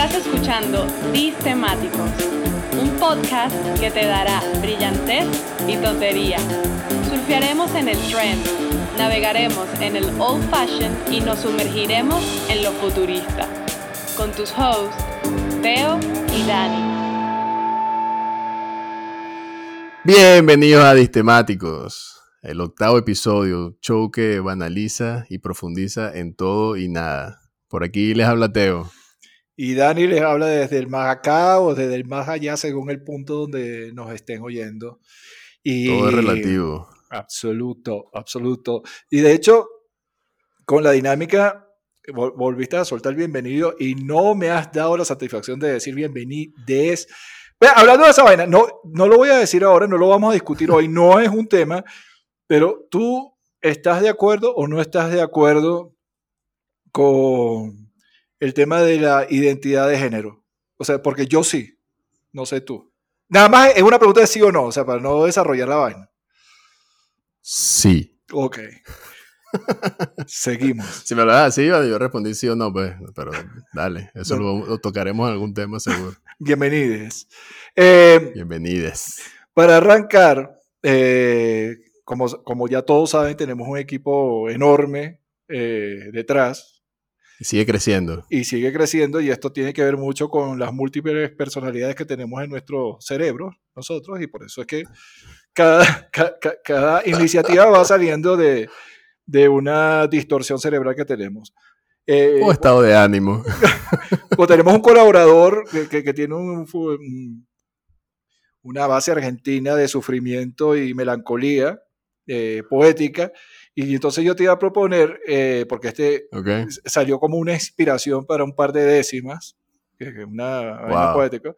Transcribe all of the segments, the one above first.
Estás escuchando Temáticos, un podcast que te dará brillantez y tontería. Surfearemos en el trend, navegaremos en el old fashion y nos sumergiremos en lo futurista. Con tus hosts, Teo y Dani. Bienvenidos a Distemáticos, el octavo episodio, show que banaliza y profundiza en todo y nada. Por aquí les habla Teo. Y Dani les habla desde el más acá o desde el más allá según el punto donde nos estén oyendo. Y Todo es relativo. Absoluto, absoluto. Y de hecho, con la dinámica, volviste a soltar bienvenido y no me has dado la satisfacción de decir bienvenides. hablando de esa vaina, no, no lo voy a decir ahora, no lo vamos a discutir hoy, no es un tema, pero tú estás de acuerdo o no estás de acuerdo con el tema de la identidad de género. O sea, porque yo sí, no sé tú. Nada más es una pregunta de sí o no, o sea, para no desarrollar la vaina. Sí. Ok. Seguimos. Si me lo das así, yo respondí sí o no, pues, pero dale, eso Lo, tocaremos en algún tema seguro. Bienvenides. Eh, Bienvenides. Para arrancar, eh, como, como ya todos saben, tenemos un equipo enorme eh, detrás, y sigue creciendo. Y sigue creciendo y esto tiene que ver mucho con las múltiples personalidades que tenemos en nuestro cerebro, nosotros, y por eso es que cada, cada, iniciativa va saliendo de, de, una distorsión cerebral que tenemos. Eh, o estado de ánimo. o tenemos un colaborador que, que, tiene un, una base argentina de sufrimiento y melancolía eh, poética, y entonces yo te iba a proponer, eh, porque este salió como una inspiración para un par de décimas, que es una poética,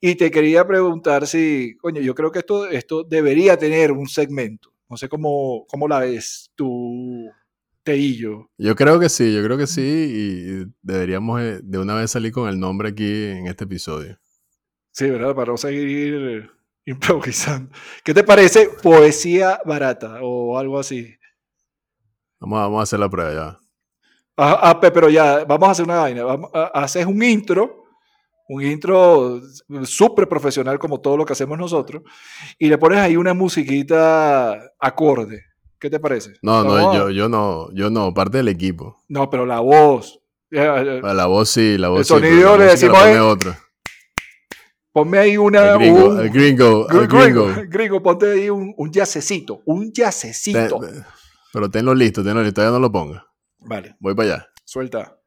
y te quería preguntar si, coño, yo creo que esto, esto debería tener un segmento. No sé cómo, cómo la ves tú, Teillo. Yo creo que sí, yo creo que sí, y deberíamos eh, de una vez salir con el nombre aquí en este episodio. Sí, ¿verdad? Para no seguir improvisando. ¿Qué te parece poesía barata o algo así? Vamos a, hacer la prueba ya. Ah, ah pero ya, vamos a hacer una vaina. haces un intro, un intro súper profesional como todo lo que hacemos nosotros, y le pones ahí una musiquita acorde. ¿Qué te parece? No, no, yo, yo no, yo no, parte del equipo. No, pero la voz. La voz sí, la voz el sí. sonido le decimos. Otra. Ponme ahí una. El gringo, el gringo, el gringo. Gringo, ponte ahí un, un yacecito, un yacecito. Pero tenlo listo, tenlo listo, ya no lo ponga. Vale. Voy para allá. Suelta.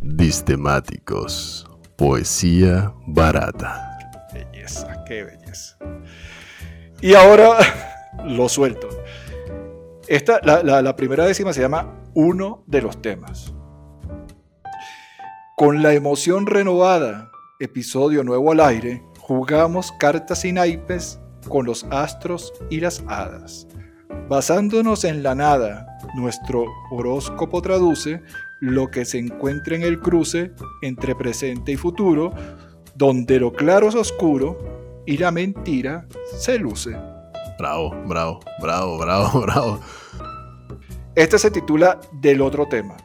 Distemáticos. Poesía barata. Qué belleza, qué belleza. Y ahora lo suelto. Esta, la, la primera décima se llama Uno de los temas. Con la emoción renovada, episodio nuevo al aire, jugamos cartas y naipes con los astros y las hadas. Basándonos en la nada, nuestro horóscopo traduce lo que se encuentra en el cruce entre presente y futuro, donde lo claro es oscuro y la mentira se luce. Bravo, bravo, bravo, bravo, bravo. Este se titula Del otro tema.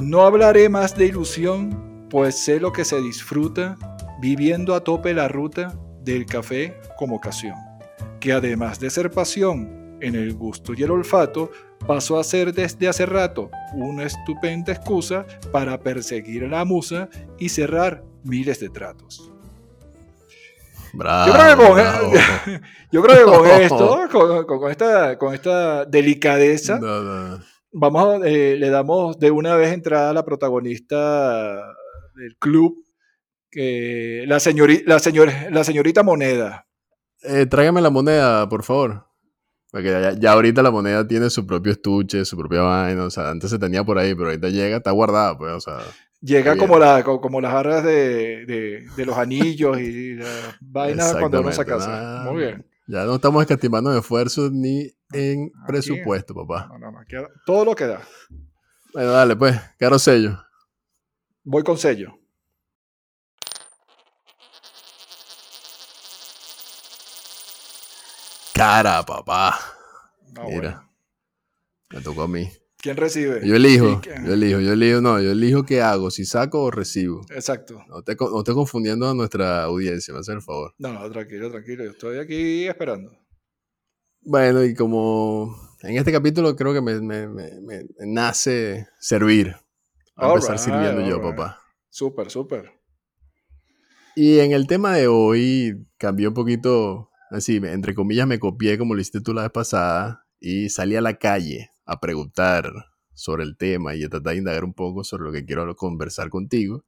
No hablaré más de ilusión, pues sé lo que se disfruta viviendo a tope la ruta del café como ocasión, que además de ser pasión, en el gusto y el olfato, pasó a ser desde hace rato una estupenda excusa para perseguir a la musa y cerrar miles de tratos. Bravo, yo, creo que con, esto, con, esta, con esta delicadeza, vamos eh, le damos de una vez entrada a la protagonista del club, la, la, la señorita Moneda. Eh, tráigame la moneda, por favor. Porque ya, ahorita la moneda tiene su propio estuche, su propia vaina. O sea, antes se tenía por ahí, pero ahorita llega, está guardada, pues, o sea. Llega como, la, como las arras de, los anillos y las vainas cuando uno se casa. Muy bien. Ya no estamos escatimando en esfuerzos ni en presupuesto, papá. No, no, todo lo que da. Bueno, dale, pues, caro sello. Voy con sello. Cara, papá. Mira. Me tocó a mí. ¿Quién recibe? Yo elijo, yo elijo, yo elijo, no, yo elijo qué hago, si saco o recibo. Exacto. No te, no te confundiendo a nuestra audiencia, me hace el favor. No, no, tranquilo, tranquilo. Yo estoy aquí esperando. Bueno, y como en este capítulo creo que me, me- me- me nace servir. A empezar sirviendo yo, papá. Súper, súper. Y en el tema de hoy cambié un poquito, así, entre comillas, me copié como lo hiciste tú la vez pasada y salí a la calle a preguntar sobre el tema y a tratar de indagar un poco sobre lo que quiero conversar contigo,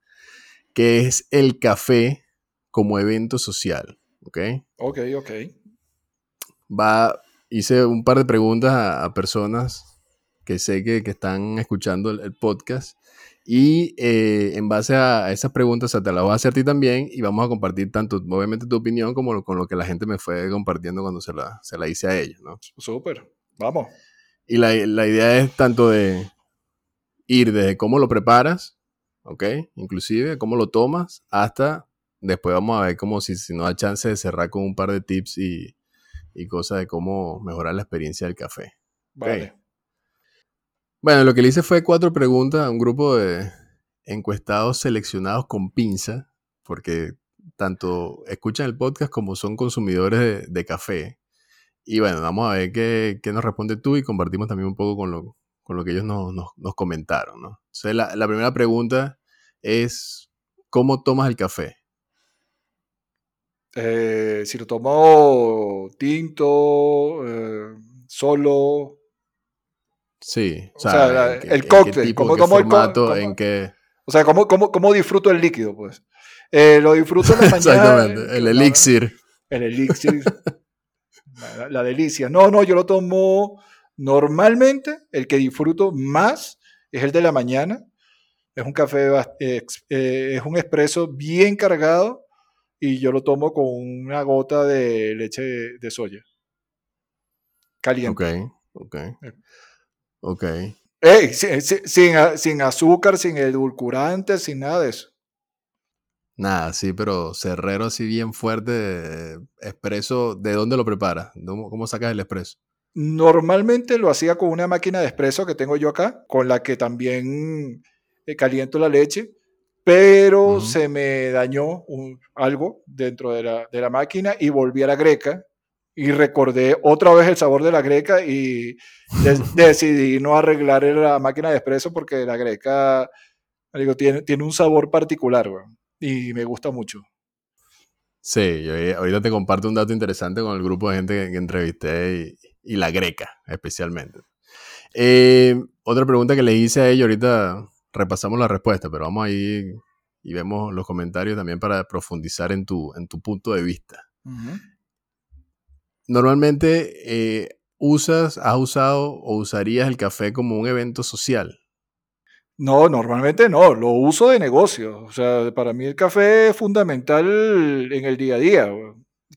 que es el café como evento social, ¿ok? Ok, ok. Va, hice un par de preguntas a, a personas que sé que, que están escuchando el, el podcast y eh, en base a esas preguntas o sea, te las voy a hacer a ti también y vamos a compartir tanto, obviamente, tu opinión como lo- con lo que la gente me fue compartiendo cuando se la, se la hice a ellos, ¿no? Súper. Vamos. Y la, la idea es tanto de ir desde cómo lo preparas, ¿ok? Inclusive cómo lo tomas, hasta después vamos a ver como si, si nos da chance de cerrar con un par de tips y, y cosas de cómo mejorar la experiencia del café. Vale. Bueno, lo que le hice fue cuatro preguntas a un grupo de encuestados seleccionados con pinza, porque tanto escuchan el podcast como son consumidores de, café. Y bueno, vamos a ver qué, qué nos responde tú y compartimos también un poco con lo, con lo que ellos nos, nos- comentaron. Entonces, la, la primera pregunta es, ¿cómo tomas el café? Eh, si lo tomo tinto, eh, solo. Sí, o O sea, sea, la- ¿en qué- el cóctel, tipo, ¿cómo qué tomo el co- formato, cómo- en qué... O sea, ¿cómo, cómo, cómo disfruto el líquido? Pues Eh, lo disfruto en la mañana. Exactamente, el la- elixir. El elixir. la, la delicia. No, no, yo lo tomo normalmente. El que disfruto más es el de la mañana. Es un café, eh, es un expreso bien cargado y yo lo tomo con una gota de leche de soya. Caliente. Ok, ok. Ok. Ey, sin, sin- azúcar, sin edulcorantes, sin nada de eso. Nada, sí, pero cerrero así bien fuerte, expreso, ¿de dónde lo preparas? ¿Cómo, cómo sacas el expreso? Normalmente lo hacía con una máquina de espresso que tengo yo acá, con la que también eh, caliento la leche, pero se me dañó un- algo dentro de la, de la máquina y volví a la greca y recordé otra vez el sabor de la greca y decidí no arreglar la máquina de espresso porque la greca digo, tiene, tiene un sabor particular y me gusta mucho. Sí, yo ahorita te comparto un dato interesante con el grupo de gente que, que entrevisté y, y la greca, especialmente. Eh, otra pregunta que le hice a ellos, ahorita repasamos la respuesta, pero vamos ahí y vemos los comentarios también para profundizar en tu, en tu punto de vista. Normalmente, eh, ¿usas, has usado o usarías el café como un evento social? No, normalmente no, lo uso de negocio. O sea, para mí el café es fundamental en el día a día.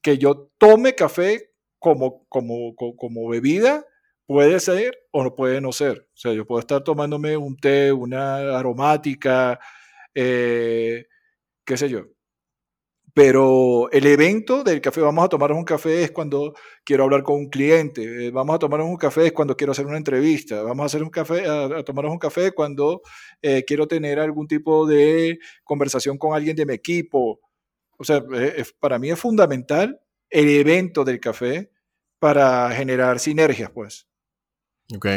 Que yo tome café como, como, co- como bebida puede ser o no puede no ser. O sea, yo puedo estar tomándome un té, una aromática, eh, qué sé yo. Pero el evento del café, vamos a tomarnos un café es cuando quiero hablar con un cliente, eh, vamos a tomarnos un café es cuando quiero hacer una entrevista, vamos a hacer un café, a, tomarnos un café cuando eh, quiero tener algún tipo de conversación con alguien de mi equipo. O sea, eh, es- para mí es fundamental el evento del café para generar sinergias, pues. ¿Ok?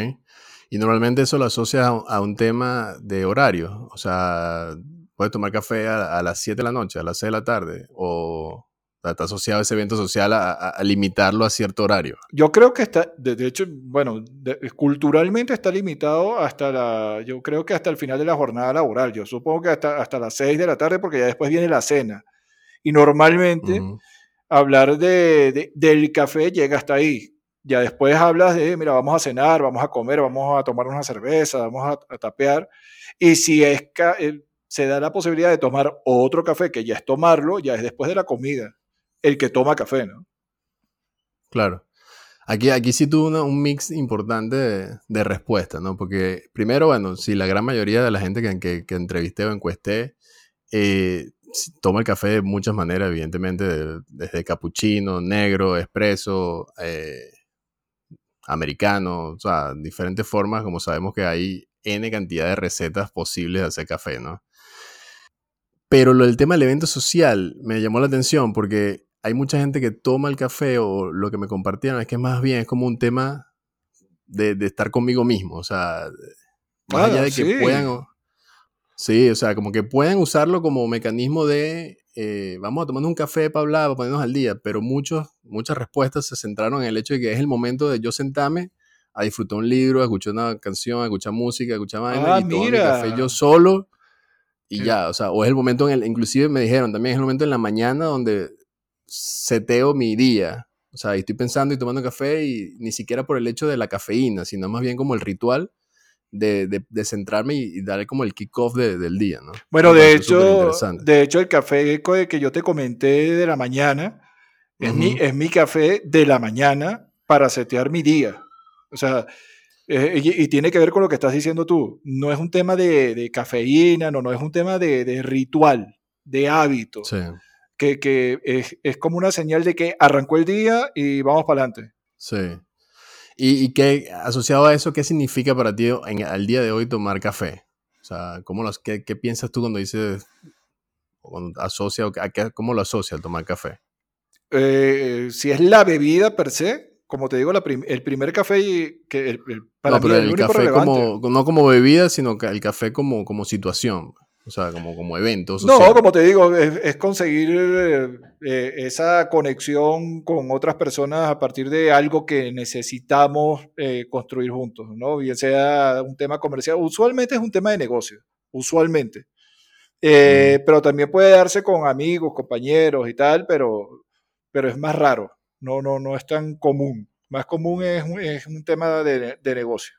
Y normalmente eso lo asocias a, a un tema de horario. O sea, puedes tomar café a, a las 7 de la noche, a las 6 de la tarde, o está asociado ese evento social a, a- a limitarlo a cierto horario. Yo creo que está, de, de hecho, bueno, de- culturalmente está limitado hasta la, yo creo que hasta el final de la jornada laboral. Yo supongo que hasta, hasta las 6 de la tarde porque ya después viene la cena. Y normalmente Ujú. hablar de, de- del café llega hasta ahí. Ya después hablas de, mira, vamos a cenar, vamos a comer, vamos a tomar una cerveza, vamos a, a tapear. Y si es eh, se da la posibilidad de tomar otro café, que ya es tomarlo, ya es después de la comida, el que toma café, ¿no? Claro. Aquí, aquí sí tuvo un mix importante de, de respuestas, ¿no? Porque primero, bueno, si la gran mayoría de la gente que, entrevisté o encuesté eh, toma el café de muchas maneras, evidentemente, de- desde capuchino, negro, espresso, eh, americano, o sea, diferentes formas, como sabemos que hay N cantidad de recetas posibles de hacer café, ¿no? Pero lo del tema del evento social me llamó la atención porque hay mucha gente que toma el café o lo que me compartieron es que más bien es como un tema de, estar conmigo mismo, o sea, más allá de que puedan... Sí, o sea, como que puedan usarlo como mecanismo de eh, vamos a tomarnos un café para hablar, para ponernos al día, pero muchos, muchas respuestas se centraron en el hecho de que es el momento de yo sentarme a disfrutar un libro, a escuchar una canción, a escuchar música, a escuchar vaina ah, y tomar mi café yo solo y ya, o sea, o es el momento en el, inclusive me dijeron también es el momento en la mañana donde seteo mi día, o sea, estoy pensando y tomando café y ni siquiera por el hecho de la cafeína, sino más bien como el ritual de, de, centrarme y, darle como el kickoff de, del día, ¿no? Bueno, de hecho, de hecho, el café que yo te comenté de la mañana es, mi, es mi café de la mañana para setear mi día. O sea, eh, y, tiene que ver con lo que estás diciendo tú. No es un tema de, de cafeína, no, no es un tema de, de ritual, de hábito. Sí. Que, que es, es, como una señal de que arrancó el día y vamos para adelante. Sí. ¿Y, y qué, asociado a eso, qué significa para ti en, al día de hoy tomar café? O sea, ¿cómo los, qué, qué, piensas tú cuando dices, cuando asocia, a ¿cómo lo asocia al tomar café? Eh, si es la bebida per se, como te digo, la el primer café que el, para no, pero el, café como, no como bebida, sino que el café como, como situación. O sea, como, como eventos. No, como te digo, es, conseguir eh, esa conexión con otras personas a partir de algo que necesitamos eh, construir juntos, ¿no? Bien sea un tema comercial, usualmente es un tema de negocio, usualmente. Eh, pero también puede darse con amigos, compañeros y tal, pero, pero es más raro, no, no, no es tan común. Más común es, es un tema de, de negocio.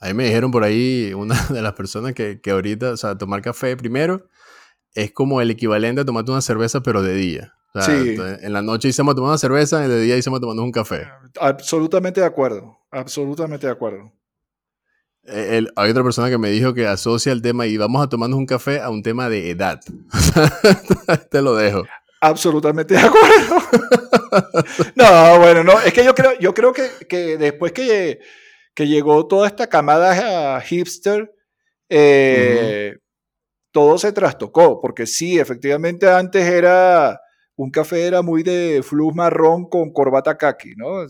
A mí me dijeron por ahí, una de las personas que, que ahorita, o sea, tomar café primero es como el equivalente a tomarte una cerveza, pero de día. O sea, sí. En la noche hicimos tomando una cerveza, y de día hicimos tomando un café. Absolutamente de acuerdo, absolutamente de acuerdo. Eh, hay otra persona que me dijo que asocia el tema y vamos a tomarnos un café a un tema de edad. Te lo dejo. Absolutamente de acuerdo. no, bueno, no, es que yo creo, yo creo que, que después que que llegó toda esta camada hipster, eh, todo se trastocó, porque sí, efectivamente antes era un café era muy de flux marrón con corbata kaki, ¿no?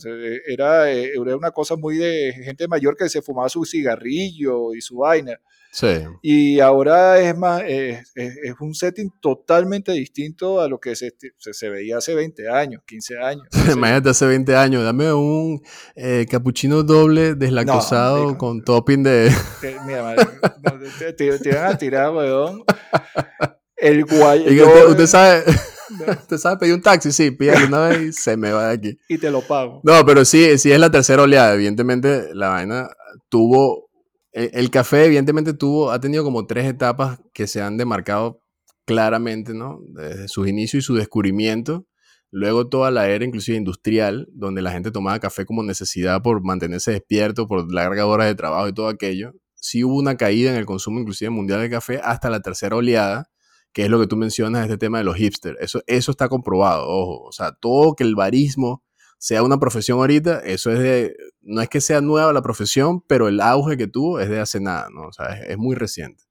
Era, eh, era una cosa muy de gente mayor que se fumaba su cigarrillo y su vaina. Sí. Y ahora es más, es, un setting totalmente distinto a lo que se, se, veía hace 20 años, 15 años. Imagínate hace 20 años, dame un eh, capuchino doble deslactosado con topping de... Mira, te, te, te, van a tirar, weón. El guay. Usted, sabe, usted sabe pedir un taxi, sí, pídale una vez y se me va de aquí. Y te lo pago. No, pero sí, sí es la tercera oleada. Evidentemente, la vaina tuvo e, el, café evidentemente tuvo, ha tenido como tres etapas que se han demarcado claramente, ¿no? Desde sus inicios y su descubrimiento. Luego toda la era inclusive industrial, donde la gente tomaba café como necesidad por mantenerse despierto, por largas horas de trabajo y todo aquello. Sí hubo una caída en el consumo inclusive mundial de café hasta la tercera oleada, que es lo que tú mencionas, este tema de los hipsters. Eso, eso está comprobado, ojo. O sea, todo que el barismo sea una profesión ahorita, eso es de, no es que sea nueva la profesión, pero el auge que tuvo es de hace nada, ¿no? O sea, es, muy reciente.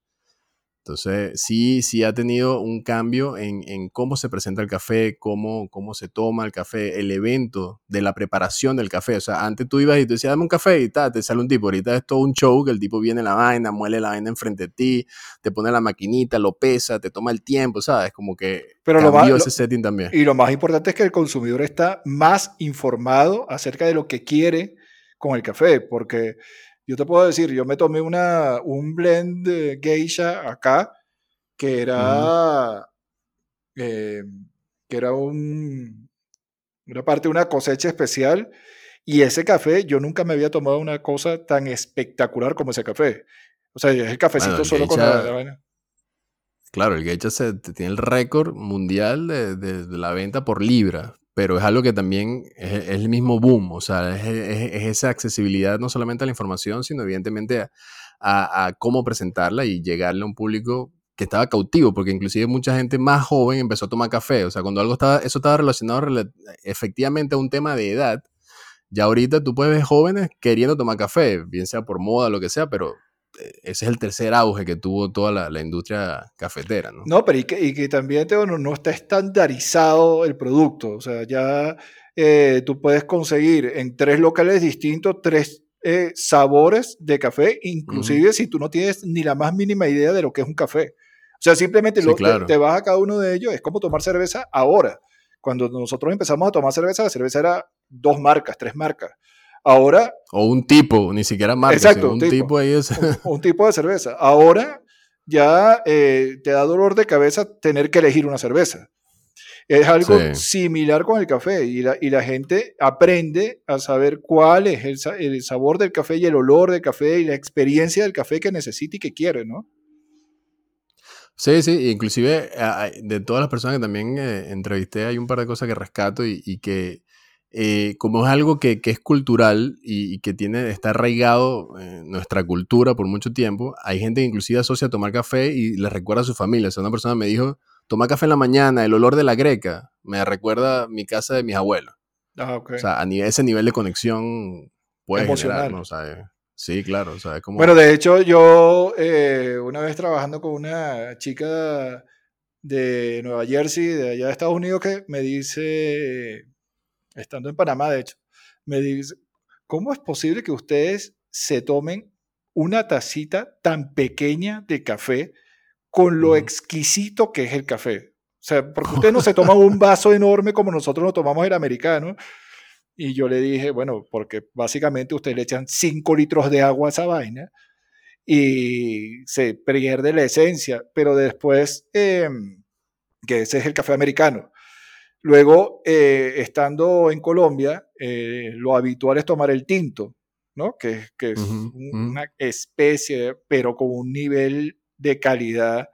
Entonces, sí, sí ha tenido un cambio en, en, cómo se presenta el café, cómo, cómo se toma el café, el evento de la preparación del café. O sea, antes tú ibas y te decías, dame un café y tal, te sale un tipo. Ahorita es todo un show que el tipo viene la vaina, muele la vaina enfrente de ti, te pone la maquinita, lo pesa, te toma el tiempo, ¿sabes? Como que Pero cambió ese setting también. Y lo más importante es que el consumidor está más informado acerca de lo que quiere con el café, porque yo te puedo decir, yo me tomé una, un blend de geisha acá, que era, eh, que era un, una parte de una cosecha especial, y ese café, yo nunca me había tomado una cosa tan espectacular como ese café. O sea, es el cafecito solo con la, vaina. Claro, el geisha se, tiene el récord mundial de, de, la venta por libra, pero es algo que también es, el mismo boom, o sea, es, esa accesibilidad no solamente a la información, sino evidentemente a, cómo presentarla y llegarle a un público que estaba cautivo, porque inclusive mucha gente más joven empezó a tomar café, o sea, cuando algo estaba, eso estaba relacionado efectivamente a un tema de edad, Ya ahorita tú puedes ver jóvenes queriendo tomar café, bien sea por moda, lo que sea, pero ese es el tercer auge que tuvo toda la, industria cafetera, ¿no? No, pero y que, también no, está estandarizado el producto. O sea, ya eh, tú puedes conseguir en tres locales distintos tres eh, sabores de café, inclusive si tú no tienes ni la más mínima idea de lo que es un café. O sea, simplemente lo, te, vas a cada uno de ellos, es como tomar cerveza ahora. Cuando nosotros empezamos a tomar cerveza, la cerveza era dos marcas, tres marcas. Ahora. O un tipo, ni siquiera marca. Exacto, un, tipo, ahí es... un, tipo de cerveza. Ahora ya eh, te da dolor de cabeza tener que elegir una cerveza. Es algo similar con el café y la, y la, gente aprende a saber cuál es el, el, sabor del café y el olor del café y la experiencia del café que necesita y que quiere, ¿no? Sí, sí, inclusive de todas las personas que también eh, entrevisté hay un par de cosas que rescato y, que eh, como es algo que, es cultural y, que tiene, está arraigado en nuestra cultura por mucho tiempo, hay gente que inclusive asocia a tomar café y le recuerda a su familia. O sea, una persona me dijo, toma café en la mañana, el olor de la greca me recuerda mi casa de mis abuelos. Ah, O sea, a ese nivel de conexión puede Emocional. ¿no? O sea, Sí, claro. Bueno, de hecho, yo eh, una vez trabajando con una chica de Nueva Jersey, de allá de Estados Unidos, que me dice, estando en Panamá, de hecho, me dice, ¿cómo es posible que ustedes se tomen una tacita tan pequeña de café con lo exquisito que es el café? O sea, porque ustedes no se toman un vaso enorme como nosotros nos tomamos el americano y yo le dije, bueno, porque básicamente ustedes le echan 5 litros de agua a esa vaina y se pierde la esencia, pero después, em, que ese es el café americano. Luego, eh, estando en Colombia, eh, lo habitual es tomar el tinto, ¿no? Que, que es una especie, pero con un nivel de calidad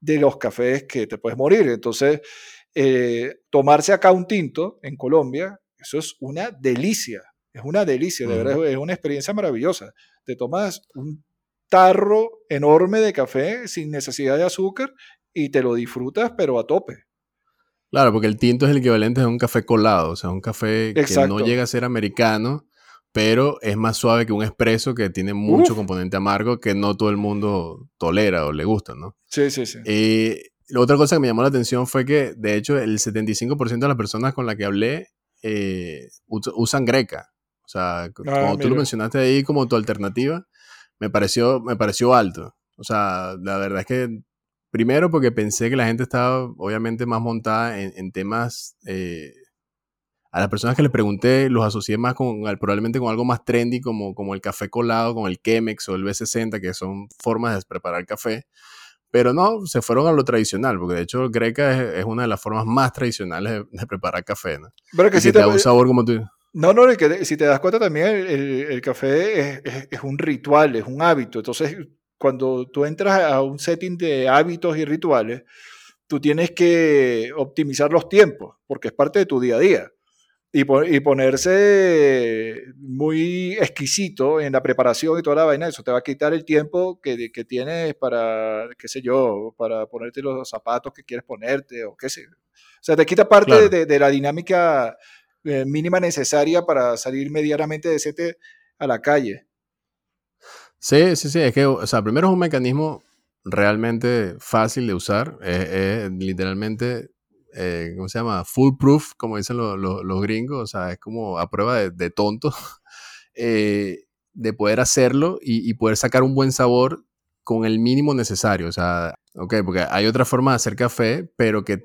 de los cafés que te puedes morir. Entonces, eh, tomarse acá un tinto en Colombia eso es una delicia, es una delicia, de verdad, es una experiencia maravillosa. Te tomas un tarro enorme de café sin necesidad de azúcar y te lo disfrutas, pero a tope. Claro, porque el tinto es el equivalente a un café colado, o sea, un café que no llega a ser americano, pero es más suave que un espresso que tiene mucho componente amargo que no todo el mundo tolera o le gusta, ¿no? Sí, sí, sí. Y la otra cosa que me llamó la atención fue que, de hecho, el 75% de las personas con las que hablé eh, usan greca. O sea, ah, como tú lo mencionaste ahí como tu alternativa, me pareció, me pareció alto. O sea, la verdad es que primero porque pensé que la gente estaba obviamente más montada en, temas... Eh, a las personas que les pregunté los asocié más con probablemente con algo más trendy como, como el café colado, con el Chemex o el B60, que son formas de preparar café. Pero no, se fueron a lo tradicional, porque de hecho greca es, una de las formas más tradicionales de, preparar café, ¿no? Pero que si te, da un sabor como tú. No, no, que si te das cuenta también el, café es, es, un ritual, es un hábito. Entonces, cuando tú entras a un setting de hábitos y rituales, tú tienes que optimizar los tiempos, porque es parte de tu día a día y, y, ponerse muy exquisito en la preparación y toda la vaina, eso te va a quitar el tiempo que, que tienes para, qué sé yo, para ponerte los zapatos que quieres ponerte o qué sé. O sea, te quita parte de, de, la dinámica eh, mínima necesaria para salir medianamente de sete a la calle. Sí, sí, sí, es que, o sea, primero es un mecanismo realmente fácil de usar, es literalmente eh, ¿cómo se llama? Foolproof, como dicen los gringos, o sea, es como a prueba de, tonto, eh, de poder hacerlo y, poder sacar un buen sabor con el mínimo necesario, o sea, ok, porque hay otra forma de hacer café, pero que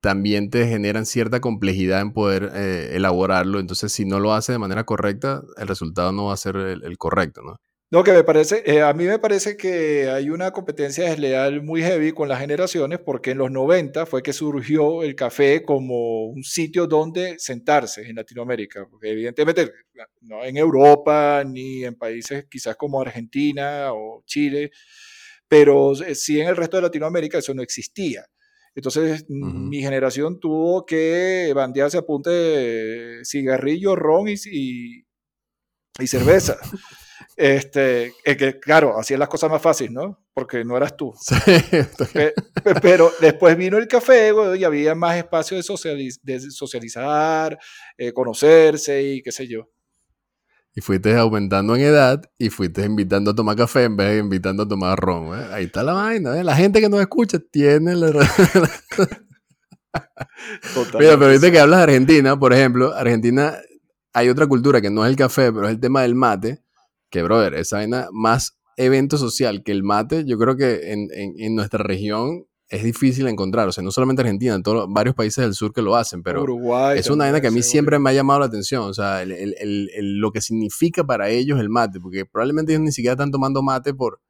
también te generan cierta complejidad en poder eh, elaborarlo, entonces si no lo hace de manera correcta, el resultado no va a ser el correcto, ¿no? No, que me parece, eh, a mí me parece que hay una competencia desleal muy heavy con las generaciones porque en los 90 fue que surgió el café como un sitio donde sentarse en Latinoamérica, porque evidentemente no en Europa ni en países quizás como Argentina o Chile, pero sí en el resto de Latinoamérica eso no existía. Entonces mi generación tuvo que bandearse a punta de cigarrillo, ron y, y cerveza. Este, que claro, hacían las cosas más fáciles, ¿no? Porque no eras tú. pero después vino el café, y había más espacio de, socializar, eh, conocerse y qué sé yo. y fuiste aumentando en edad y fuiste invitando a tomar café en vez de invitando a tomar ron. ¿eh? Ahí está la vaina. ¿eh? La gente que nos escucha tiene la... Mira, pero viste que hablas de Argentina, por ejemplo, Argentina hay otra cultura que no es el café, pero es el tema del mate, que, brother, esa vaina más evento social que el mate, yo creo que en, en, nuestra región es difícil encontrar. O sea, no solamente Argentina, en todos varios países del sur que lo hacen, pero es una vaina que a mí siempre me ha llamado la atención. O sea, el, el, lo que significa para ellos el mate, porque probablemente ellos ni siquiera están tomando mate por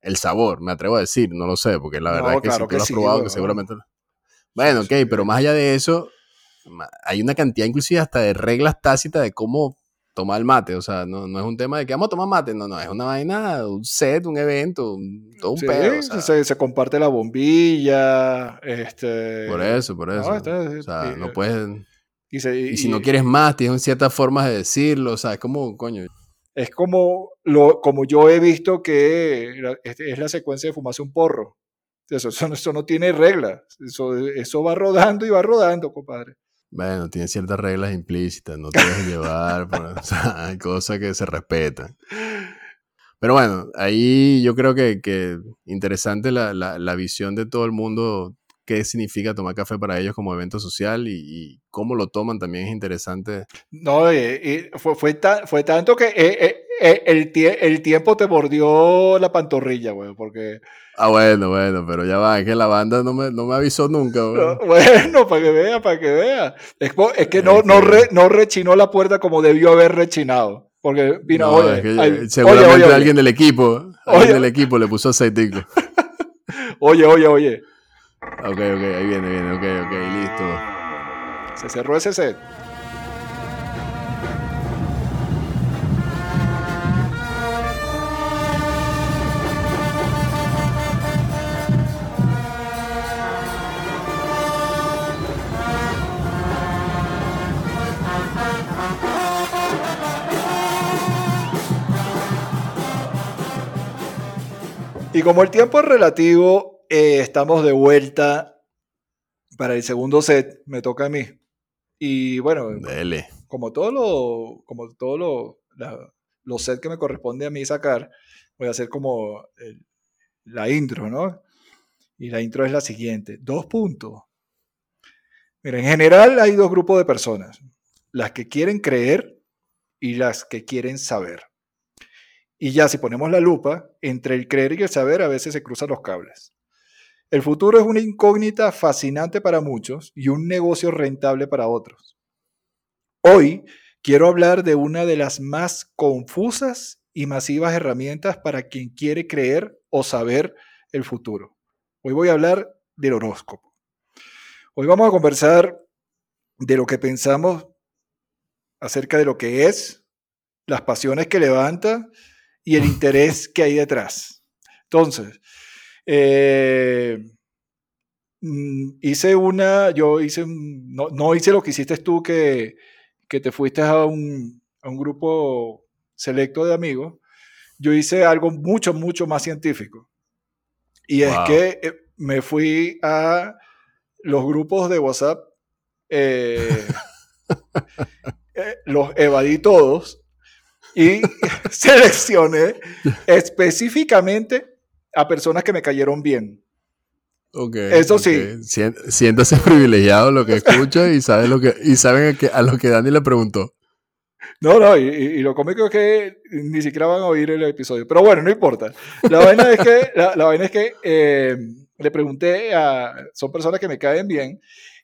el sabor, me atrevo a decir, no lo sé, porque la verdad es que si tú lo has probado, que seguramente... Bueno, ok, pero más allá de eso, hay una cantidad inclusive hasta de reglas tácitas de cómo tomar el mate. O sea, no, es un tema de que vamos a tomar mate. No, no, es una vaina, un set, un evento, todo un sí, se, comparte la bombilla. Este, por eso, por eso. o sea, no puedes. Y, si no quieres más, tienes ciertas formas de decirlo. O sea, es como, coño. Es como, lo, como yo he visto que es la secuencia de fumarse un porro. Eso, eso, no tiene reglas. Eso, eso va rodando y va rodando, compadre. Bueno, tiene ciertas reglas implícitas, no te dejes llevar, o sea, hay cosas que se respetan. Pero bueno, ahí yo creo que, que interesante la, la, la, visión de todo el mundo, qué significa tomar café para ellos como evento social y, cómo lo toman también es interesante. No, y, fue, fue, fue, tanto que eh, eh, el, el tiempo te mordió la pantorrilla, güey, porque Ah, bueno, bueno, pero ya va, es que la banda no me, no me avisó nunca. bueno, para que vea, para que vea. Es, es que no, no, no rechinó la puerta como debió haber rechinado. Porque vino, oye, seguramente alguien del equipo, alguien del equipo le puso aceitico. oye, oye, oye. Ok, ok, ahí viene, viene, ok, ok, listo. Se cerró ese set. Y como el tiempo es relativo, eh, estamos de vuelta para el segundo set. Me toca a mí. Y bueno, como todo lo, como todo lo, los sets que me corresponde a mí sacar, voy a hacer como la intro, ¿no? Y la intro es la siguiente. Dos puntos. Mira, en general hay dos grupos de personas. Las que quieren creer y las que quieren saber. Y ya si ponemos la lupa, entre el creer y el saber a veces se cruzan los cables. El futuro es una incógnita fascinante para muchos y un negocio rentable para otros. Hoy quiero hablar de una de las más confusas y masivas herramientas para quien quiere creer o saber el futuro. Hoy voy a hablar del horóscopo. Hoy vamos a conversar de lo que pensamos acerca de lo que es, las pasiones que levanta y el interés que hay detrás. Entonces, eh, mm, hice una, yo hice, no, no, hice lo que hiciste tú, que, que te fuiste a un, a un grupo selecto de amigos. Yo hice algo mucho, mucho más científico. Y es que eh, me fui a los grupos de WhatsApp, eh, los evadí todos y seleccioné específicamente a personas que me cayeron bien. Okay, Eso sí. Siéntase privilegiado lo que escucha y sabe lo que y saben a, lo que Dani le preguntó. No, no, y, lo cómico es que ni siquiera van a oír el episodio. Pero bueno, no importa. La vaina es que, la, vaina es que eh, le pregunté a. Son personas que me caen bien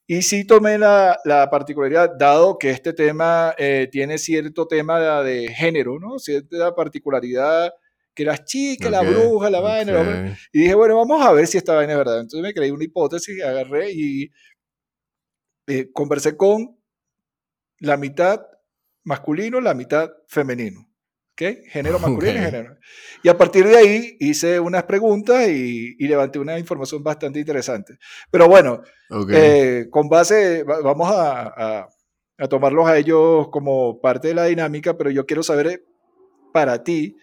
y sí tomé la, la particularidad, dado que este tema eh, tiene cierto tema de, género, ¿no? Cierta particularidad, que las chicas, la bruja, la vaina, y dije, bueno, vamos a ver si esta vaina es verdad. Entonces me creí una hipótesis, agarré y eh, conversé con la mitad masculino, la mitad femenino. ¿Ok? Género masculino y género. Y a partir de ahí hice unas preguntas y, levanté una información bastante interesante. Pero bueno, eh, con base, vamos a, tomarlos a ellos como parte de la dinámica, pero yo quiero saber eh, para ti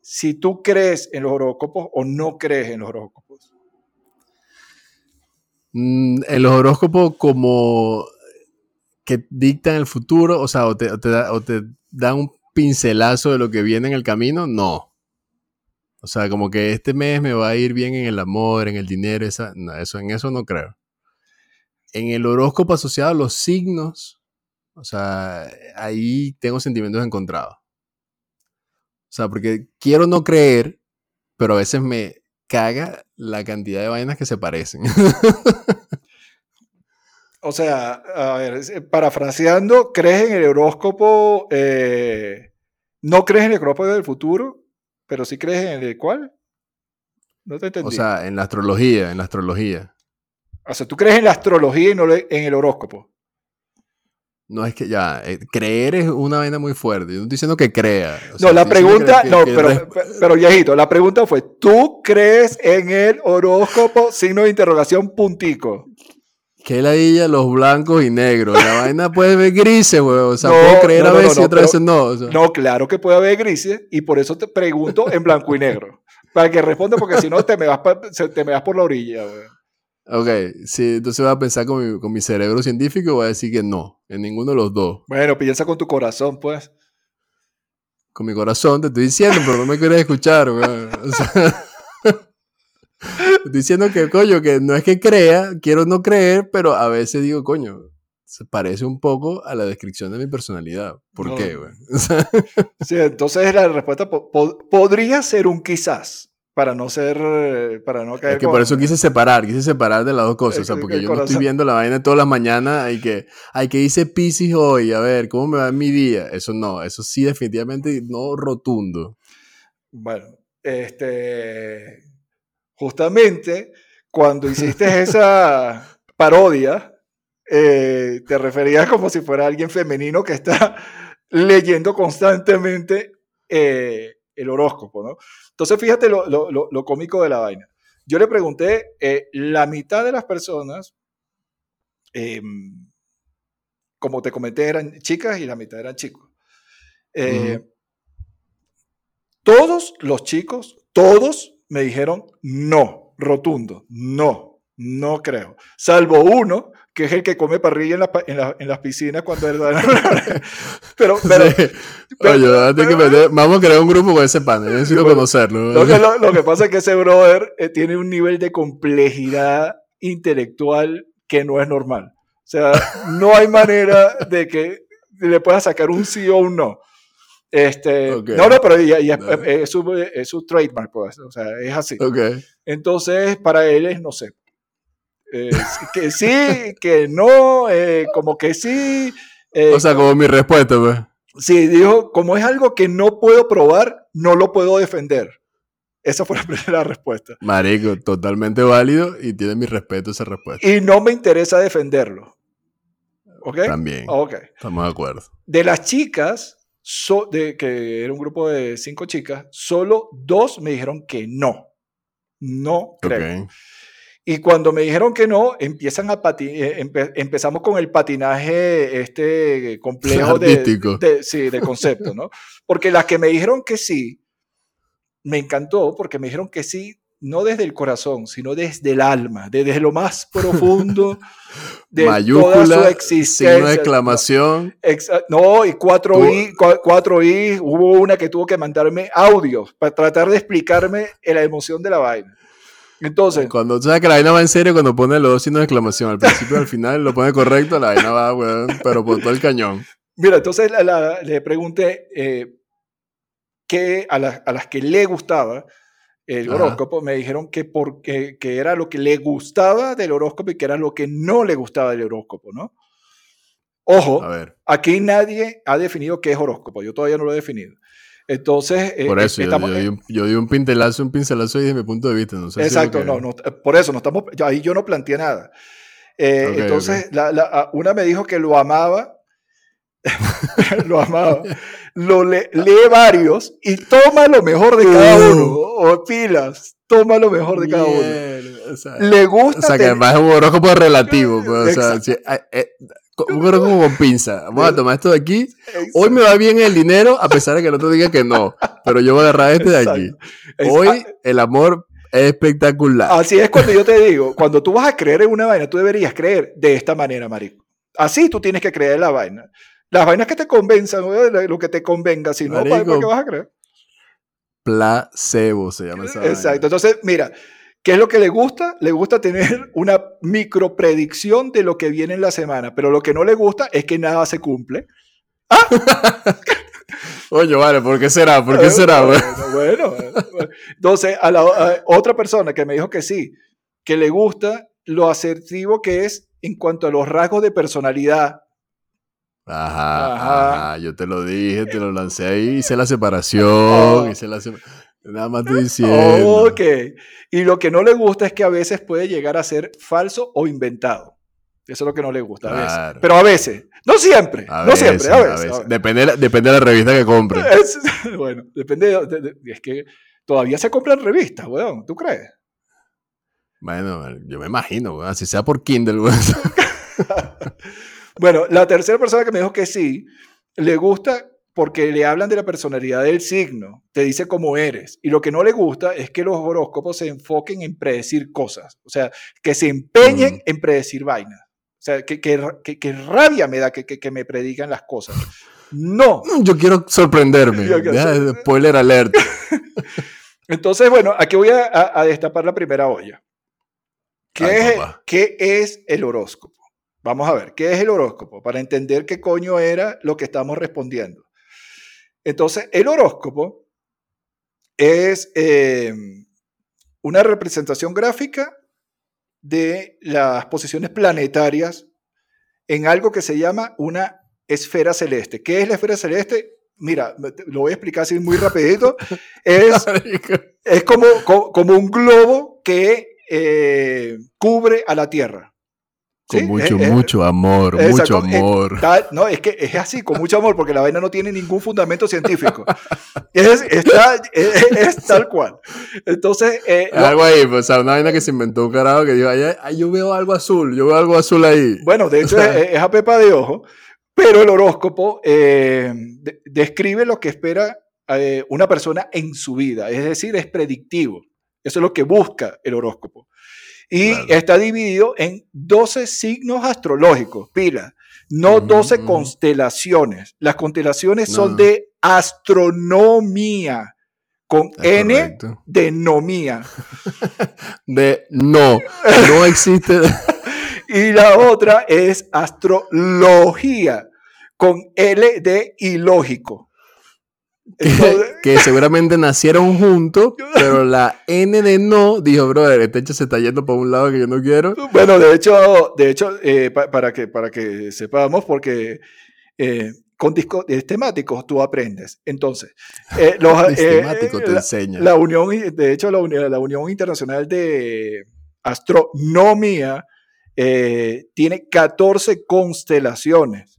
si tú crees en los horóscopos o no crees en los horóscopos. Mm, en los horóscopos como que dictan el futuro, o sea, o te, o te dan un pincelazo de lo que viene en el camino, no. O sea, como que este mes me va a ir bien en el amor, en el dinero, esa, eso, en eso no creo. En el horóscopo asociado a los signos, o sea, ahí tengo sentimientos encontrados. O sea, porque quiero no creer, pero a veces me caga la cantidad de vainas que se parecen. o sea, a ver, eh, parafraseando, ¿crees en el horóscopo? Eh, ¿No crees en el horóscopo del futuro? Pero sí crees en el cuál? No te entendí. O sea, en la astrología, en la astrología. O sea, tú crees en la astrología y no en el horóscopo. No es que ya, eh, creer es una vaina muy fuerte. Yo no estoy diciendo que crea. no, la pregunta, no, pero, pero viejito, la pregunta fue, ¿tú crees en el horóscopo? Signo de interrogación puntico. Que la los blancos y negros. La vaina puede ver grises, güey. O sea, puedo creer a veces y otras veces no. No, claro que puede haber grises y por eso te pregunto en blanco y negro. Para que responda, porque si no te me vas, te me vas por la orilla, güey. Ok, sí, entonces voy a pensar con mi, con mi cerebro científico y voy a decir que no, en ninguno de los dos. Bueno, piensa con tu corazón, pues. Con mi corazón, te estoy diciendo, pero no me quieres escuchar, güey. O sea, diciendo que, coño, que no es que crea, quiero no creer, pero a veces digo, coño, se parece un poco a la descripción de mi personalidad. ¿Por qué, güey? sí, entonces la respuesta podría ser un quizás para no ser, para no caer. Es que por eso quise separar, quise separar de las dos cosas, o sea, porque yo no estoy viendo la vaina todas las mañanas y que, hay que hice Pisces hoy, a ver, ¿cómo me va en mi día? Eso no, eso sí definitivamente no rotundo. Bueno, este, justamente cuando hiciste esa parodia, eh, te referías como si fuera alguien femenino que está leyendo constantemente eh, el horóscopo, ¿no? Entonces, fíjate lo, cómico de la vaina. Yo le pregunté, eh, la mitad de las personas, em, como te comenté, eran chicas y la mitad eran chicos. Todos los chicos, todos me dijeron no, rotundo, no, no creo. Salvo uno que es el que come parrilla en, la, en, las piscinas cuando es pero, pero, vamos a crear un grupo con ese pan, necesito conocerlo. Lo que, lo, que, pasa es que ese brother eh, tiene un nivel de complejidad intelectual que no es normal. O sea, no hay manera de que le pueda sacar un sí o un no. Este, No, no, pero es, su, es, su, trademark, pues, o sea, es así. Entonces, para él es, no sé, eh, que sí, que no, eh, como que sí. Eh, o sea, como mi respuesta, pues. Sí, dijo, como es algo que no puedo probar, no lo puedo defender. Esa fue la primera respuesta. Marico, totalmente válido y tiene mi respeto esa respuesta. Y no me interesa defenderlo. ¿Ok? También. Ok. Estamos de acuerdo. De las chicas, de, que era un grupo de cinco chicas, solo dos me dijeron que no. No creo. Y cuando me dijeron que no, empiezan a eh, empezamos con el patinaje este complejo de, sí, de concepto, ¿no? Porque las que me dijeron que sí, me encantó porque me dijeron que sí, no desde el corazón, sino desde el alma, desde lo más profundo de Mayúscula, toda su existencia. Signo de exclamación. no, y cuatro I, cuatro I, hubo una que tuvo que mandarme audios para tratar de explicarme la emoción de la vaina. Entonces. Cuando sabes que la vaina va en serio, cuando pone los dos signos de exclamación al principio y al final, lo pone correcto, la vaina va, weón, pero por todo el cañón. Mira, entonces le pregunté eh, que a, las que le gustaba el horóscopo, me dijeron que, porque, que era lo que le gustaba del horóscopo y que era lo que no le gustaba del horóscopo, ¿no? Ojo, aquí nadie ha definido qué es horóscopo, yo todavía no lo he definido. Entonces, eh, por eso, yo, di un, yo, di un, pincelazo, un pincelazo desde mi punto de vista. No sé exacto, no, no, por eso, no estamos, ahí yo no planteé nada. Eh, entonces, La, una me dijo que lo amaba, lo amaba, lo lee varios y toma lo mejor de cada uh. uno, o pilas, toma lo mejor de cada uno. le gusta. O sea, que además es un horóscopo relativo. Pues, o sea, si, eh, un como con pinza. Vamos a tomar esto de aquí. Hoy me va bien el dinero, a pesar de que el otro diga que no. Pero yo voy a agarrar este de aquí. Hoy el amor es espectacular. Así es cuando yo te digo, cuando tú vas a creer en una vaina, tú deberías creer de esta manera, marico. Así tú tienes que creer en la vaina. Las vainas que te convenzan, lo que te convenga, si no, ¿para qué vas a creer? Placebo se llama esa vaina. Exacto. Entonces, mira, ¿qué es lo que le gusta? Le gusta tener una micro predicción de lo que viene en la semana, pero lo que no le gusta es que nada se cumple. Oye, vale, ¿por qué será? ¿Por qué será, güey? Bueno, bueno, bueno. Entonces, a la a otra persona que me dijo que sí, que le gusta lo asertivo que es en cuanto a los rasgos de personalidad. Ajá, Ajá. ajá, yo te lo dije, te lo lancé ahí, hice la separación, Oh. hice la sep- Nada más estoy diciendo. Ok. Y lo que no le gusta es que a veces puede llegar a ser falso o inventado. Eso es lo que no le gusta a veces. Pero a veces. No siempre. A no veces, siempre. A a veces. veces. a veces. Depende, de la, depende de la revista que compre. Es- bueno, depende. de- de- de- es que todavía se compran revistas, weón. ¿Tú crees? Bueno, yo me imagino, güey, así sea por Kindle, güey. Bueno, la tercera persona que me dijo que sí, le gusta porque le hablan de la personalidad del signo, te dice cómo eres. Y lo que no le gusta es que los horóscopos se enfoquen en predecir cosas, o sea, que se empeñen Mm. en predecir vainas. O sea, que, que, que- que rabia me da que, me predigan las cosas. No. Yo quiero sorprenderme. Yo quiero Ya, sorprender- Spoiler alert. Entonces, bueno, aquí voy a, a- a destapar la primera olla. ¿Qué, Ay, es, qué es el horóscopo? Vamos a ver, ¿qué es el horóscopo? Para entender qué coño era lo que estamos respondiendo. Entonces, el horóscopo es eh, una representación gráfica de las posiciones planetarias en algo que se llama una esfera celeste. ¿Qué es la esfera celeste? Mira, lo voy a explicar así muy rapidito. Es es como, co- como un globo que eh, cubre a la Tierra. Con ¿Sí? mucho, Eh, mucho amor, exacto, mucho amor. tal- no, es que es así, con mucho amor, porque la vaina no tiene ningún fundamento científico. Es, está- es- es tal cual. Entonces, eh, Algo ahí, pues, o sea, una vaina que se inventó un carajo que dijo, yo veo algo azul, yo veo algo azul ahí. bueno, de hecho es, es a pepa de ojo, pero el horóscopo eh, de- describe lo que espera eh, una persona en su vida, es decir, es predictivo. Eso es lo que busca el horóscopo. Y Claro. está dividido en 12 signos astrológicos, pila, no Ujú, 12 ujú. constelaciones. Las constelaciones son de astronomía, con Es N correcto. de nomía. De no, no existe. Y la otra es astrología, con L de ilógico. Que, Entonces, que seguramente nacieron juntos, pero la N de no dijo, brother, este hecho se está yendo por un lado que yo no quiero. Bueno, de hecho, de hecho eh, pa- para, que, para que sepamos, porque eh, con discos temáticos tú aprendes. Entonces, eh, los, eh, Sistemático te enseña. la Unión, de hecho, la, Uni- la Unión Internacional de Astronomía tiene 14 constelaciones.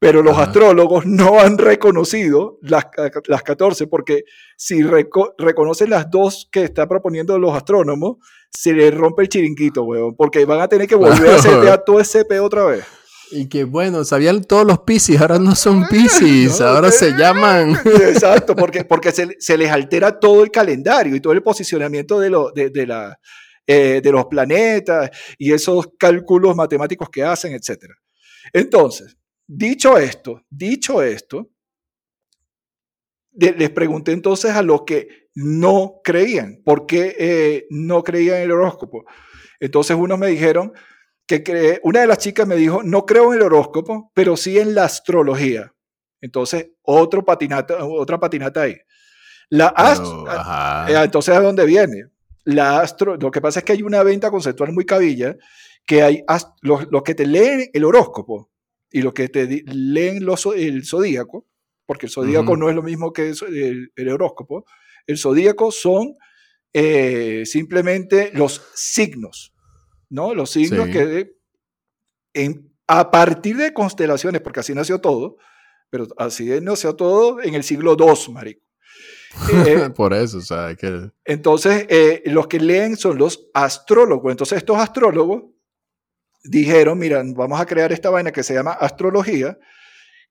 Pero los Ajá. astrólogos no han reconocido las, las 14 porque si reco- reconocen las dos que está proponiendo los astrónomos, se les rompe el chiringuito, weón, porque van a tener que volver a hacer todo ese peo otra vez. Y que bueno, sabían todos los Pisces, ahora no son Pisces, No, ahora se llaman. Exacto, porque, porque se, se les altera todo el calendario y todo el posicionamiento de, lo- de, de la, eh, de los planetas y esos cálculos matemáticos que hacen, etc. Entonces, dicho esto, dicho esto, de- les pregunté entonces a los que no creían, ¿por qué eh, no creían en el horóscopo? Entonces unos me dijeron que una de las chicas me dijo, no creo en el horóscopo, pero sí en la astrología. Entonces, otro patinata, otra patinata ahí. La astro, ajá. eh, entonces, ¿a dónde viene? La astro, lo que pasa es que hay una venta conceptual muy cabilla, que hay los, los que te leen el horóscopo y los que te leen los, el zodíaco, porque el zodíaco Ujú. no es lo mismo que el, el horóscopo, el zodíaco son eh, simplemente los signos, ¿no? Los signos Sí. que en- a partir de constelaciones, porque así nació todo, pero así nació todo en el siglo II, marico. Eh, Por eso, o sea, que... entonces, eh, los que leen son los astrólogos. Entonces, estos astrólogos dijeron, mira, vamos a crear esta vaina que se llama astrología,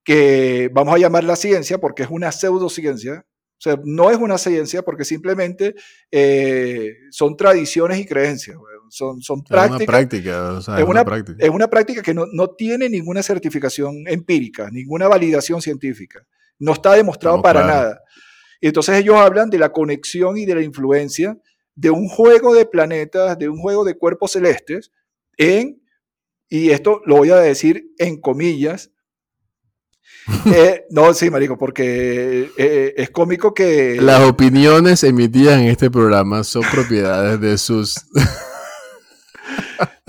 que vamos a llamarla ciencia porque es una pseudociencia. O sea, no es una ciencia porque simplemente eh, son tradiciones y creencias. son, son Es una prácticas. práctica, o sea, Es es una una, práctica. es una práctica que no, no tiene ninguna certificación empírica, ninguna validación científica. No está demostrado Estamos para nada. Y entonces ellos hablan de la conexión y de la influencia de un juego de planetas, de un juego de cuerpos celestes, en, y esto lo voy a decir en comillas, eh, no, sí, marico, porque eh, es cómico que... Las opiniones emitidas en este programa son propiedades de sus...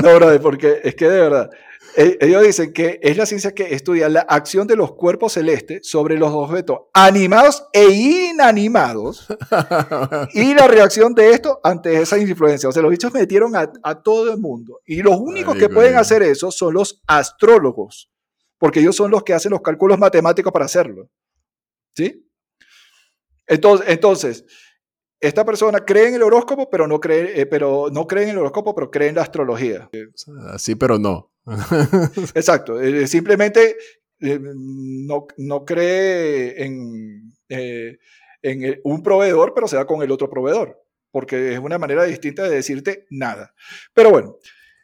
No, brother, porque es que de verdad, ellos dicen que es la ciencia que estudia la acción de los cuerpos celestes sobre los objetos animados e inanimados y la reacción de esto ante esa influencia. O sea, los bichos metieron a, a todo el mundo. Y los únicos que pueden hacer eso son los astrólogos, porque ellos son los que hacen los cálculos matemáticos para hacerlo. ¿Sí? Entonces, entonces esta persona cree en el horóscopo, pero no cree, eh, pero no cree en el horóscopo, pero cree en la astrología. Así, pero no. Exacto. eh, simplemente eh, no, no cree en, eh, en un proveedor, pero se va con el otro proveedor, porque es una manera distinta de decirte nada. Pero bueno,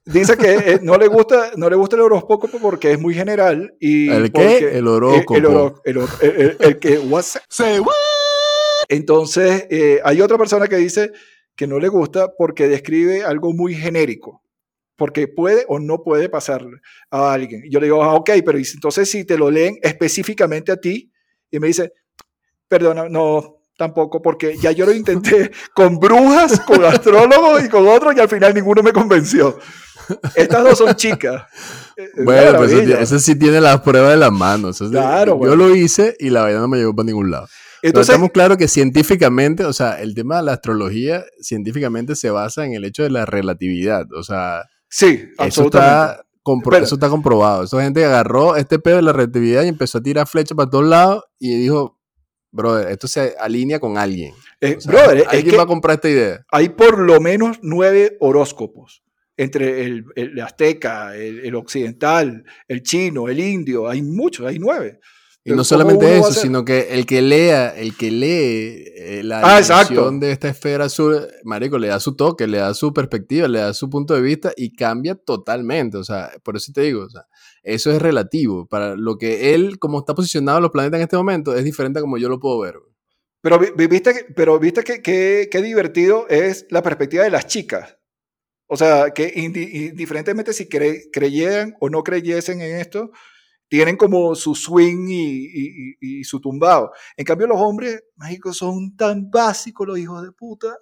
dice que eh, no, le gusta, no le gusta el horóscopo porque es muy general. Y ¿El qué? El horóscopo. El, el que what's- Entonces, eh, hay otra persona que dice que no le gusta porque describe algo muy genérico, porque puede o no puede pasar a alguien. Yo le digo, ah, ok, pero entonces si te lo leen específicamente a ti, y me dice, perdona, no, tampoco, porque ya yo lo intenté con brujas, con astrólogos y con otros, y al final ninguno me convenció. Estas dos son chicas. Bueno, pues ese, ese sí tiene las pruebas de las manos. Eso Claro, yo bueno. lo hice y la vaina no me llegó para ningún lado. Pero Entonces, estamos claros que científicamente, o sea, el tema de la astrología científicamente se basa en el hecho de la relatividad. O sea, sí, eso absolutamente. está, compro- Pero- eso está comprobado. Esa gente agarró este pedo de la relatividad y empezó a tirar flechas para todos lados y dijo, brother, esto se alinea con alguien. Eh, O sea, brother, es alguien que va a comprar esta idea. hay por lo menos nueve horóscopos entre el, el azteca, el, el occidental, el chino, el indio. Hay muchos, hay nueve. Y no ¿Cómo solamente eso, sino que el que lea, el que lee eh, la Ah, dimensión de esta esfera azul, marico, le da su toque, le da su perspectiva, le da su punto de vista y cambia totalmente. O sea, por eso te digo, o sea, eso es relativo. Para lo que él, como está posicionado en los planetas en este momento, es diferente a como yo lo puedo ver. Pero vi- vi- viste, que- pero viste que, que- qué divertido es la perspectiva de las chicas. O sea, que indi- indiferentemente si cre- creyeran o no creyesen en esto, tienen como su swing y, y- y- y su tumbado. En cambio, los hombres, mágicos, son tan básicos los hijos de puta.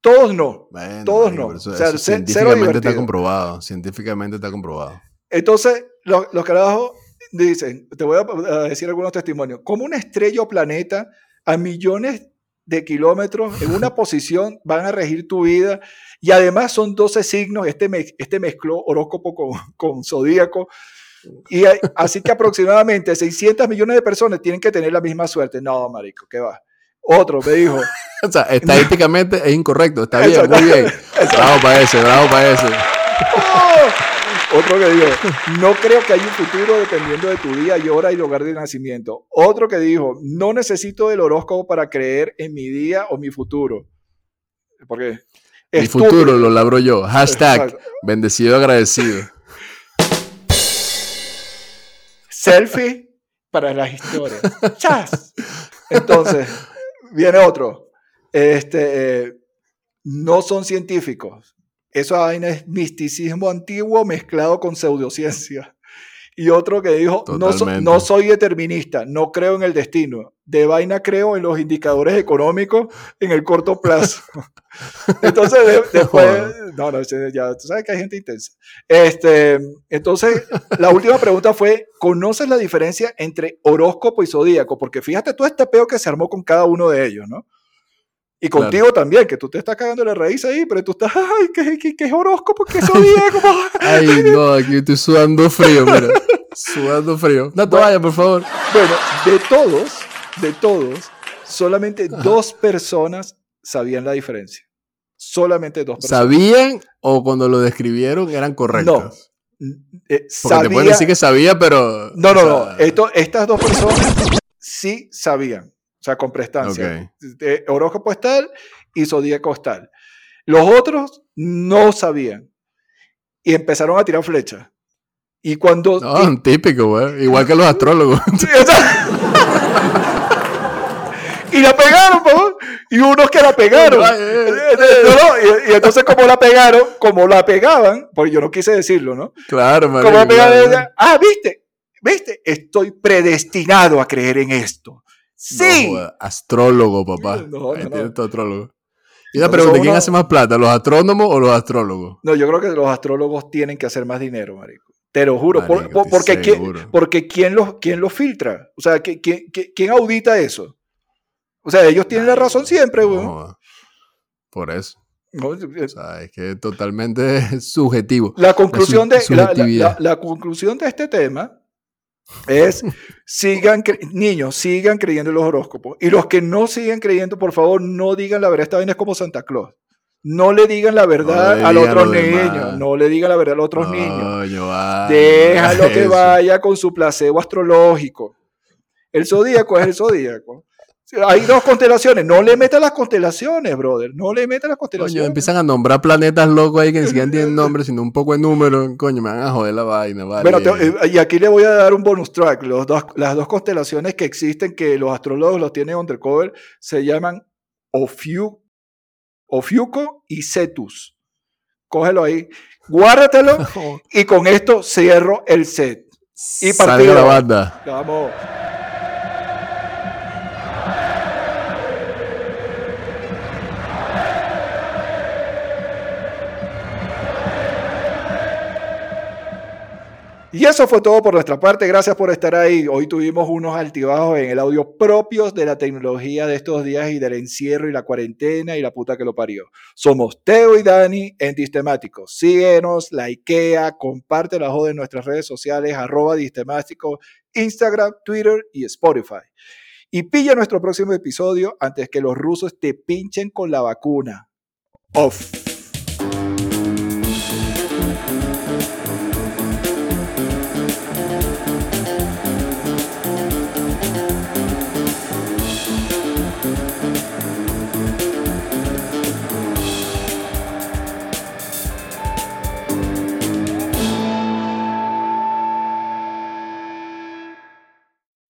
Todos no. Bueno, Todos marico, no. pero eso- O sea, eso ce- cero científicamente está comprobado. Científicamente está comprobado. Entonces, lo- los carajos dicen, te voy a, a decir algunos testimonios, como una estrella o planeta a millones de kilómetros en una posición van a regir tu vida y además son 12 signos, este, me- este mezcló horóscopo con, con zodíaco. Y hay- así que aproximadamente 600 millones de personas tienen que tener la misma suerte. No, marico, ¿qué va? Otro me dijo, O sea, estadísticamente es incorrecto. Está bien, muy bien. Bravo para ese, bravo para ese. Otro que dijo, no creo que haya un futuro dependiendo de tu día y hora y lugar de nacimiento. Otro que dijo, no necesito del horóscopo para creer en mi día o mi futuro. Porque Mi futuro lo labro yo. Hashtag Exacto. bendecido agradecido. Selfie para las historias. ¡Chas! Entonces, viene otro. Este, eh, no son científicos. Esa vaina es misticismo antiguo mezclado con pseudociencia. Y otro que dijo, no, so- no soy determinista, no creo en el destino. De vaina creo en los indicadores económicos en el corto plazo. Entonces, de- después, no, no, ya, tú sabes que hay gente intensa. Este, entonces, la última pregunta fue, ¿conoces la diferencia entre horóscopo y zodíaco? Porque fíjate todo este peo que se armó con cada uno de ellos, ¿no? Y Claro. contigo también, que tú te estás cagando la raíz ahí, pero tú estás, ay, ¿qué, qué, qué horóscopo? ¿Qué zodíaco? Ay, no, aquí estoy sudando frío, mira. Sudando frío. Una toalla, por favor. Bueno, de todos, de todos, solamente dos personas sabían la diferencia. Solamente dos personas. ¿Sabían o cuando lo describieron eran correctos? Eh, Porque te pueden decir que sabía, pero. No, no, no. Esto, estas dos personas sí sabían, o sea, con prestancia. Ok. Eh, horóscopo es tal y zodíaco es tal. Los otros no sabían. Y empezaron a tirar flechas. Y cuando... No, típico, güey. Igual que los astrólogos. y la pegaron, po. Y unos que la pegaron. y, entonces, como la pegaron, como la pegaban, porque yo no quise decirlo, ¿no? Claro, man. Como la pegaban, ah, viste, viste, estoy predestinado a creer en esto. Sí. astrólogo, papá. No, no, astrólogo. Y pregunta, ¿quién hace más plata, los astrónomos o los astrólogos? No, yo creo que los astrólogos tienen que hacer más dinero, marico. Te lo juro, porque, ¿quién, porque ¿quién los, quién los filtra? O sea, ¿quién, quién, audita eso? O sea, ellos tienen la razón siempre, güey. por eso. o sea, es que es totalmente subjetivo. La conclusión, de, la, conclusión de este tema es, sigan, niños, sigan creyendo en los horóscopos. Y los que no siguen creyendo, por favor, no digan la verdad. Esta vaina es como Santa Claus. No le digan la verdad a los otros niños. No le digan la verdad a los otros niños. Déjalo que vaya con su placebo astrológico. El zodíaco es el zodíaco. Hay dos constelaciones. No le metas las constelaciones, brother. No le metas las constelaciones. Coño, empiezan a nombrar planetas locos ahí que ni siquiera tienen nombre, sino un poco de número. Coño, me van a joder la vaina. Bueno, eh, y aquí le voy a dar un bonus track. Los dos, las dos constelaciones que existen, que los astrólogos los tienen undercover, se llaman Ofiu Ofiuco y Cetus. Cógelo ahí, guárdatelo y con esto cierro el set. Y partido. la banda. Vamos. Y eso fue todo por nuestra parte. Gracias por estar ahí. Hoy tuvimos unos altibajos en el audio propios de la tecnología de estos días y del encierro y la cuarentena y la puta que lo parió. Somos Teo y Dani en Distemáticos. Síguenos, likea, comparte la joda en nuestras redes sociales, arroba Distemáticos, Instagram, Twitter y Spotify. Y pilla nuestro próximo episodio antes que los rusos te pinchen con la vacuna. Off.